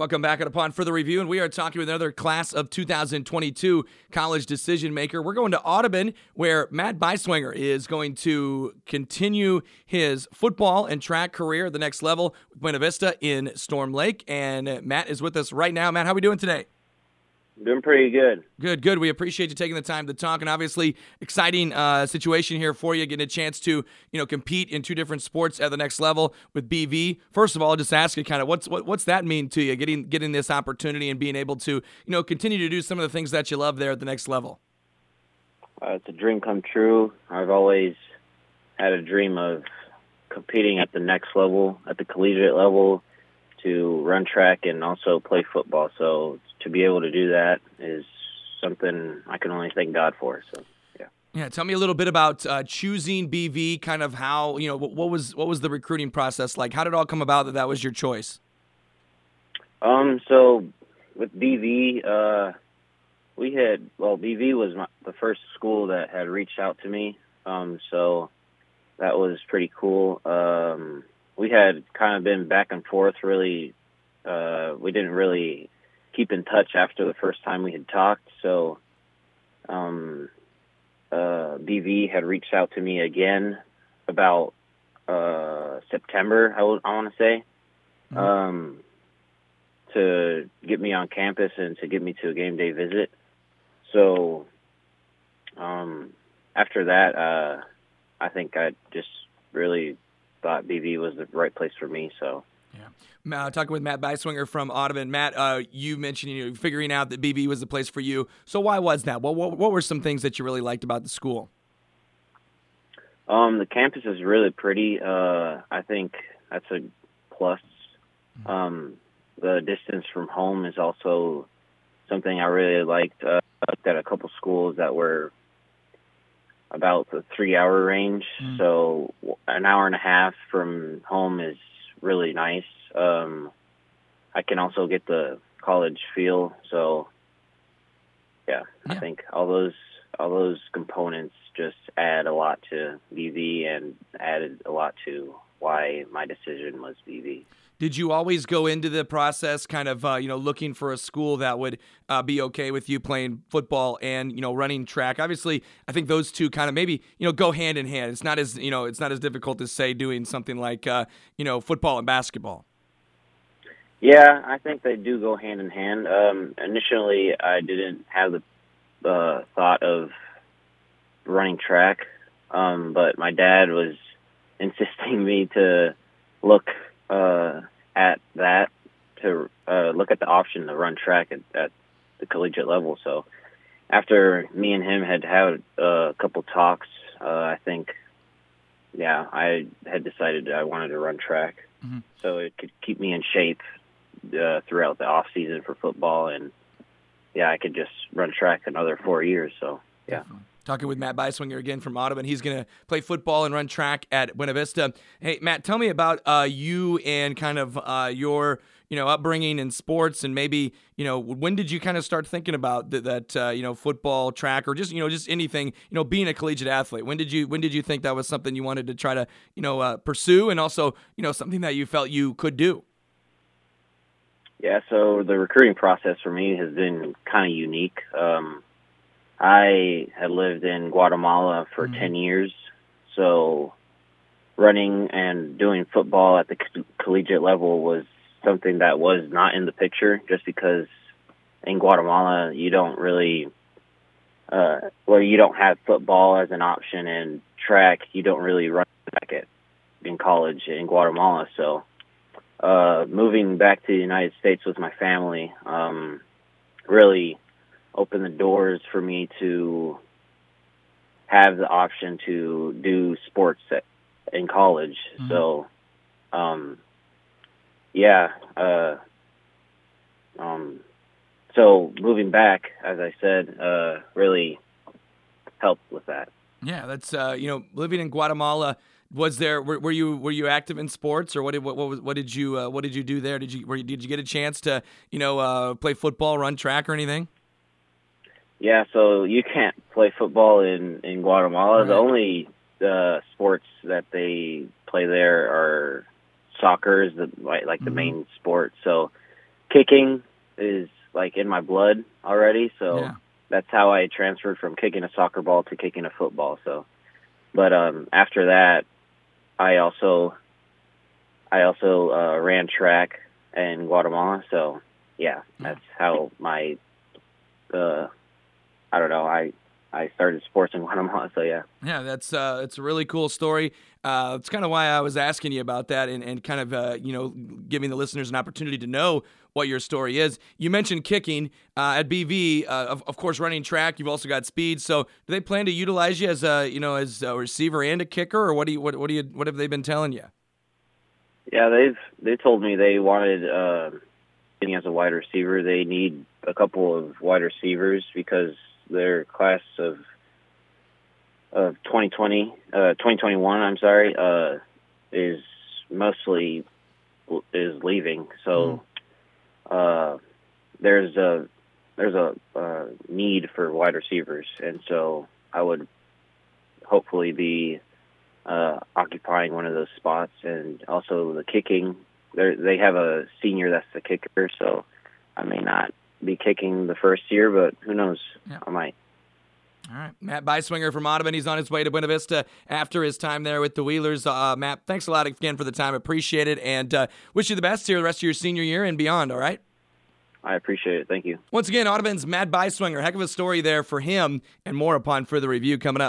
Welcome back at Upon Further Review, and we are talking with another class of 2022 college decision maker. We're going to Audubon, where Matt Beisswenger is going to continue his football and track career at the next level with Buena Vista in Storm Lake. And Matt is with us right now. Matt, how are we doing today? Doing pretty good. Good, good. We appreciate you taking the time to talk, and obviously, exciting uh, situation here for you, getting a chance to you know compete in two different sports at the next level with BV. First of all, just ask you kind of what's what, what's that mean to you, getting getting this opportunity and being able to you know continue to do some of the things that you love there at the next level. Uh, it's a dream come true. I've always had a dream of competing at the next level, at the collegiate level, to run track and also play football. So to be able to do that is something I can only thank God for. So. yeah. Yeah, tell me a little bit about uh, choosing BV. Kind of how you know what, what, was what was the recruiting process like? How did it all come about that that was your choice? Um, so with BV, uh, we had well, BV was my, the first school that had reached out to me. Um, so that was pretty cool. Um, we had kind of been back and forth. Really, uh, we didn't really keep in touch after the first time we had talked. So, um, uh, BV had reached out to me again about uh, September. I, w- I want to say, mm-hmm. um, to get me on campus and to get me to a game day visit. So, um, after that, uh, I think I just really thought BV was the right place for me. So. Yeah. Uh, talking with Matt Beisswenger from Audubon. Matt, uh, you mentioned you know, figuring out that BV was the place for you. So why was that? What, what, what were some things that you really liked about the school? Um, the campus is really pretty. Uh, I think that's a plus. Mm-hmm. Um, the distance from home is also something I really liked. Uh, I looked at a couple schools that were about the three hour range. Mm. So an hour and a half from home is really nice. Um, I can also get the college feel. So yeah, yeah, I think all those all those components just add a lot to BV and added a lot to why my decision was BV. Did you always go into the process kind of uh, you know looking for a school that would uh, be okay with you playing football and you know running track? Obviously, I think those two kind of maybe you know go hand in hand. It's not as you know it's not as difficult to say doing something like uh, you know football and basketball. Yeah, I think they do go hand in hand. Um, initially, I didn't have the uh, thought of running track, um, but my dad was insisting me to look uh, at that to uh, look at the option to run track at, at the collegiate level. So after me and him had had uh, a couple talks, uh, I think, yeah, I had decided I wanted to run track, mm-hmm. so it could keep me in shape uh, throughout the off season for football, and yeah, I could just run track another four years. So yeah. Definitely. Talking with Matt Beisswenger again from Audubon. And he's going to play football and run track at Buena Vista. Hey, Matt, tell me about uh, you and kind of uh, your you know upbringing in sports, and maybe you know when did you kind of start thinking about th- that uh, you know football, track, or just you know just anything you know being a collegiate athlete? When did you when did you think that was something you wanted to try to you know uh, pursue, and also you know something that you felt you could do? Yeah, so the recruiting process for me has been kind of unique. Um, I had lived in Guatemala for mm-hmm. 10 years. So running and doing football at the collegiate level was something that was not in the picture just because in Guatemala you don't really uh well you don't have football as an option and track you don't really run back at in college in Guatemala so uh moving back to the United States with my family um really opened the doors for me to have the option to do sports at, in college. Mm-hmm. So, um, yeah, uh, um, so moving back, as I said, uh, really helped with that. Yeah, that's uh, you know, living in Guatemala. Was there were, were, you were you active in sports or what did what what, what did you uh, what did you do there? Did you were, did you get a chance to you know uh, play football, run track, or anything? Yeah, so you can't play football in in Guatemala. Right. The only uh, sports that they play there are soccer is the like, like the mm-hmm. main sport. So kicking is like in my blood already. So Yeah. that's how I transferred from kicking a soccer ball to kicking a football. So, but um, after that, I also I also uh, ran track in Guatemala. So yeah, that's how my uh, I don't know I I started sports in Guatemala. So yeah. Yeah, that's uh, it's a really cool story. Uh, it's kind of why I was asking you about that, and, and kind of uh, you know giving the listeners an opportunity to know what your story is. You mentioned kicking uh, at BV, uh, of, of course, running track. You've also got speed. So, do they plan to utilize you as a you know as a receiver and a kicker, or what do you what what do you what have they been telling you? Yeah, they've they told me they wanted uh, getting as a wide receiver. They need a couple of wide receivers because their class of of 2020 uh, 2021 I'm sorry uh, is mostly is leaving. So uh, there's a there's a uh, need for wide receivers, and so I would hopefully be uh, occupying one of those spots, and also the kicking. They they have a senior that's the kicker, so I may not be kicking the first year, but who knows? Yeah. I might. All right, Matt Beisswenger from Audubon. He's on his way to Buena Vista after his time there with the Wheelers. Uh, Matt, thanks a lot again for the time. Appreciate it, and uh, wish you the best here the rest of your senior year and beyond. All right. I appreciate it. Thank you. Once again, Audubon's Matt Beisswenger. Heck of a story there for him, and more upon further review coming up.